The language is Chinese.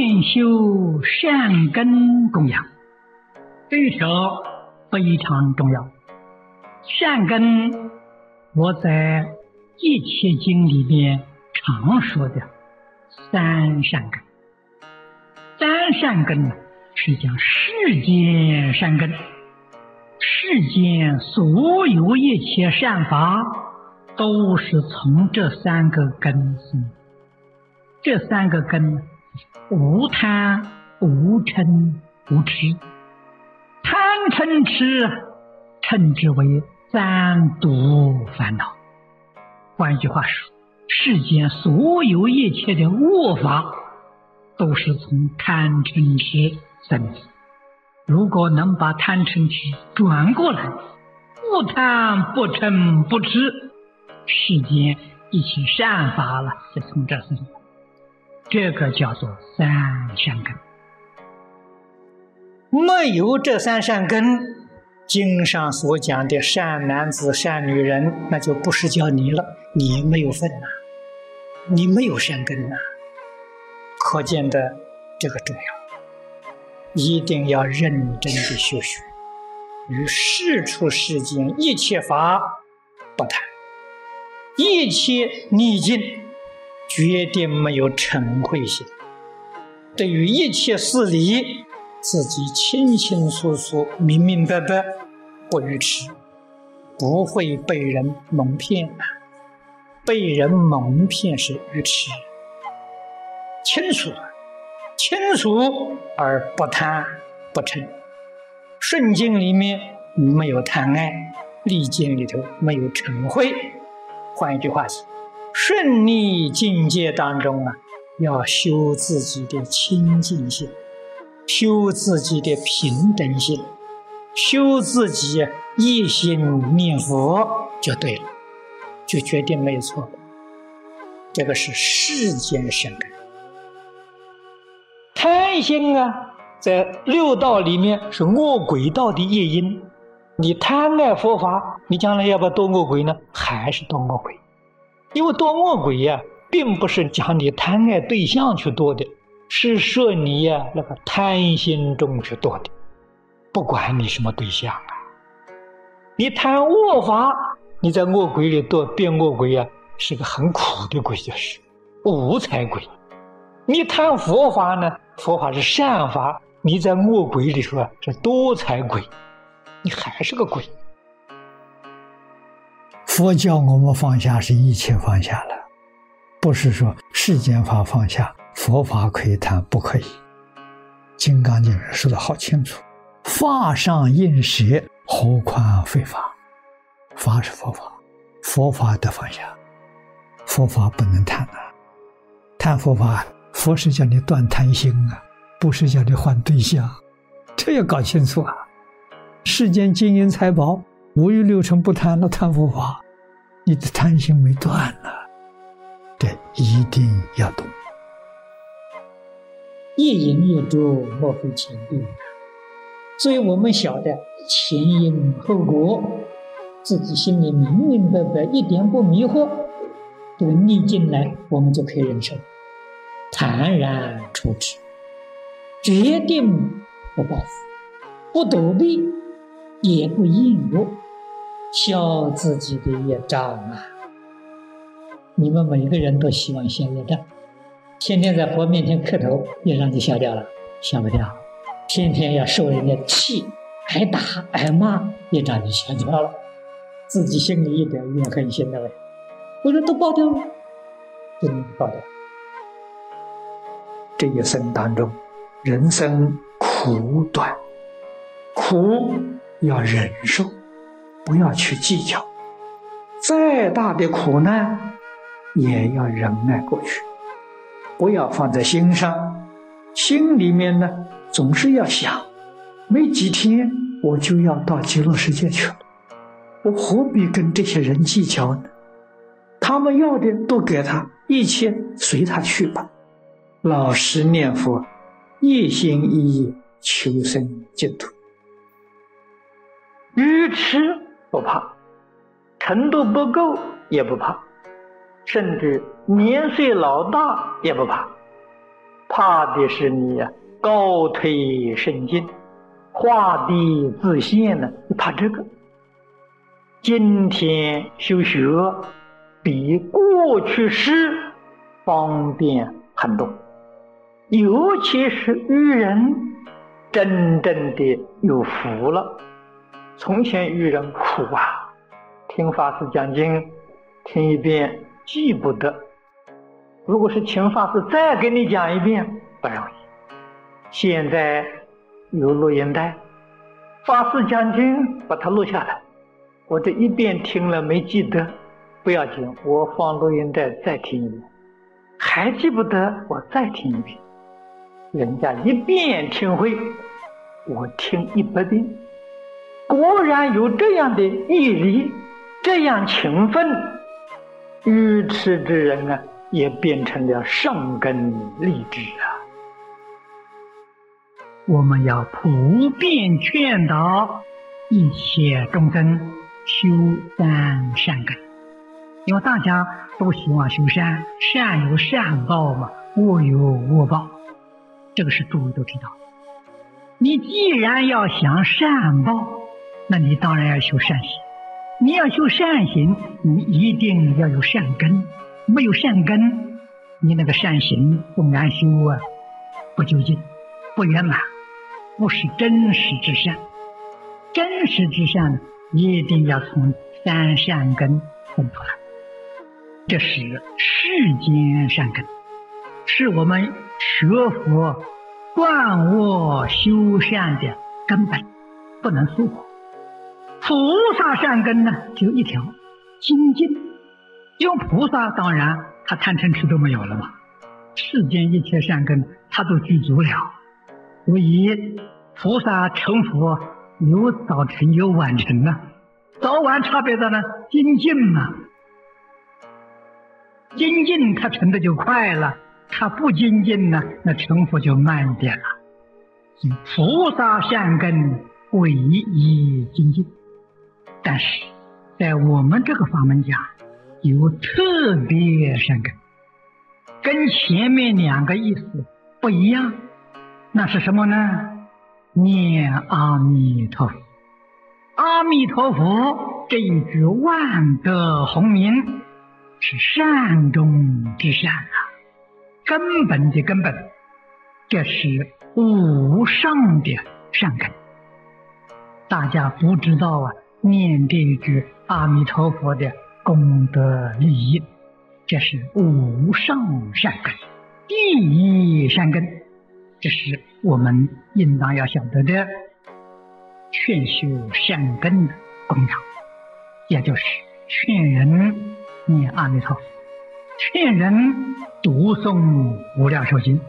念修善根供养，这一条非常重要。善根，我在一切经里边常说的三善根。三善根呢，是讲世间善根，世间所有一切善法，都是从这三个根生。这三个根呢，无贪、无嗔、无痴。贪嗔痴，称之为三毒烦恼。换句话说，世间所有一切的恶法，都是从贪嗔痴生的。如果能把贪嗔痴转过来，不贪不嗔不痴，世间一切善法了，就从这生。这个叫做三善根，没有这三善根，经上所讲的善男子、善女人，那就不是叫你了，你没有份呐，你没有善根呐，可见的这个重要，一定要认真的修学，与世出世间一切法不谈，一切逆境。绝对没有嗔恚心，对于一切事理，自己清清楚楚、明明白白，不愚痴，不会被人蒙骗。被人蒙骗是愚痴，清楚，清楚而不贪不嗔。顺境里面没有贪爱，逆境里头没有嗔恚。换一句话说。顺利境界当中啊，要修自己的清净心，修自己的平等心，修自己一心念佛就对了，就决定没有错。这个是世间善根。贪心啊，在六道里面是恶鬼道的业因。你贪爱佛法，你将来要不要堕恶鬼呢？还是堕恶鬼？因为堕恶鬼呀，并不是讲你贪爱对象去堕的，是说你呀那个贪心中去堕的。不管你什么对象啊，你贪恶法，你在恶鬼里堕变恶鬼呀，是个很苦的鬼，就是无才鬼。你贪佛法呢，佛法是善法，你在恶鬼里头啊是多才鬼，你还是个鬼。佛教我们放下是一切放下了，不是说世间法放下，佛法可以谈不可以。《金刚经》说的好清楚：“法上应舍，何况非法？法是佛法，佛法得放下，佛法不能谈啊！谈佛法，佛是叫你断贪心啊，不是叫你换对象，这要搞清楚啊！世间金银财宝。”五欲六尘不贪，那贪佛法，你的贪心没断呢。这一定要懂。一因一果，莫非前定。所以我们晓得前因后果，自己心里明明白白，一点不迷惑。这个逆境来，我们就可以忍受，坦然处之，决定不报复，不躲避，也不应恶。消自己的业障啊！你们每个人都希望消业障，天天在佛面前磕头，业障就消掉了，消不掉。天天要受人家气、挨打、挨骂，业障就消掉了。自己心里一点怨恨心都没有，我说都爆掉了，都爆掉。这一生当中，人生苦短，苦要忍受。不要去计较，再大的苦难也要忍耐过去，不要放在心上。心里面呢，总是要想，没几天我就要到极乐世界去了，我何必跟这些人计较呢？他们要的都给他，一切随他去吧。老实念佛，一心一意求生净土，愚痴。不怕，程度不够也不怕，甚至年岁老大也不怕，怕的是你呀高推深进，画地自限呢，你怕这个。今天修学比过去时方便很多，尤其是愚人真正的有福了。从前愚人苦啊，听法师讲经，听一遍记不得。如果是请法师再给你讲一遍，不容易。现在有录音带，法师讲经把它录下来，我这一遍听了没记得，不要紧，我放录音带再听一遍，还记不得，我再听一遍。人家一遍听会，我听一百遍。果然有这样的毅力，这样勤奋，愚痴之人呢！也变成了上根立志啊！我们要普遍劝导一切众生修善善根，因为大家都希望修善，善有善报嘛，恶有恶报，这个是诸位都知道。你既然要想善报，那你当然要修善行。你要修善行，你一定要有善根。没有善根，你那个善行不安修啊，不究竟，不圆满，不是真实之善。真实之善一定要从三善根分出来，这是世间善根，是我们学佛断恶修善的根本，不能疏忽。菩萨善根呢，就一条，精进。用菩萨，当然他贪嗔痴都没有了嘛。世间一切善根，他都具足了。所以菩萨成佛有早成有晚成啊，早晚差别在呢，精进嘛。精进他成的就快了，他不精进呢，那成佛就慢一点了。菩萨善根唯一精进，但是在我们这个法门讲。有特别善根，跟前面两个意思不一样，那是什么呢？念阿弥陀佛，阿弥陀佛这一句万德洪名，是善中之善啊，根本的根本，这是无上的善根。大家不知道啊，念这一句阿弥陀佛的。功德利益，这是无上善根，第一善根，这是我们应当要晓得的劝修善根的功养，也就是劝人念阿弥陀佛，劝人读诵无量寿经。